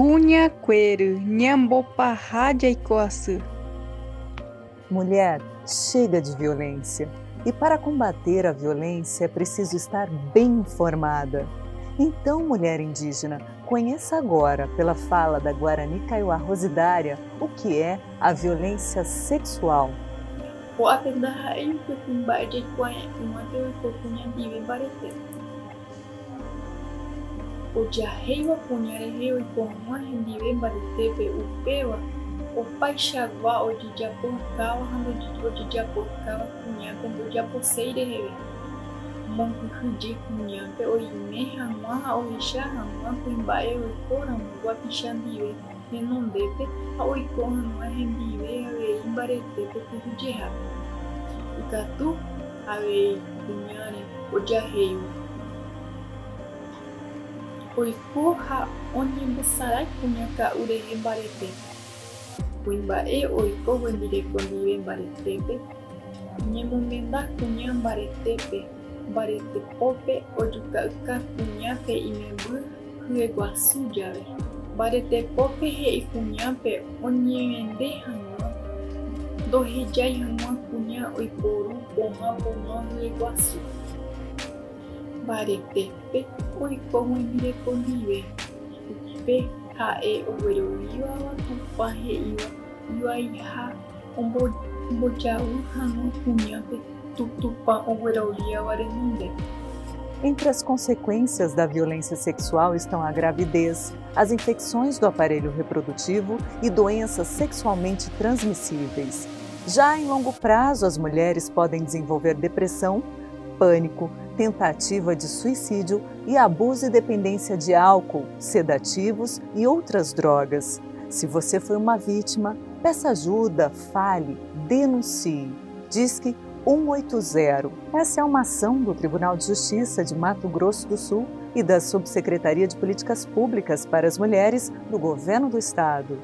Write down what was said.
Cunha Queiro, Nhambopa Rádia Icoaçu. Mulher, chega de violência. E para combater a violência é preciso estar bem informada. Então, mulher indígena, conheça agora, pela fala da Guarani Kaiowá Rosidária, o que é a violência sexual. O e o teu cocunha vive barete. O jarrei o punharei e com uma rendive barete pe upewa, o o o o. Monkuji kunyape oime hag̃ua ha ohecha hag̃ua kuimba'e oikóramo pichandive henondépe ha oiko hag̃ua hembive avei mbaretépe pyhujehápe ikatu avei kuñáre ojahéivo oiko ha oñembosarái kuñaka'u rehe mbaretépe kuimba'e oiko hembireko ndive mbaretépe ñemomenda kuña mbaretépe mbaretepópe ojuka'yka kuñápe imemby hyeguasu jave mbaretepópe he'i kuñápe oñemende hag̃ua ndohejái hag̃ua kuña oiporu pohã porã hyeguasu mbaretépe hembireko ndive upe ha'e oguerovíva tupa he'íva juaiha omboja'u hag̃ua kuñápe Entre as consequências da violência sexual estão a gravidez, as infecções do aparelho reprodutivo e doenças sexualmente transmissíveis. Já em longo prazo, as mulheres podem desenvolver depressão, pânico, tentativa de suicídio e abuso e dependência de álcool, sedativos e outras drogas. Se você foi uma vítima, peça ajuda, fale, denuncie. Disque 180. Essa é uma ação do Tribunal de Justiça de Mato Grosso do Sul e da Subsecretaria de Políticas Públicas para as Mulheres do Governo do Estado.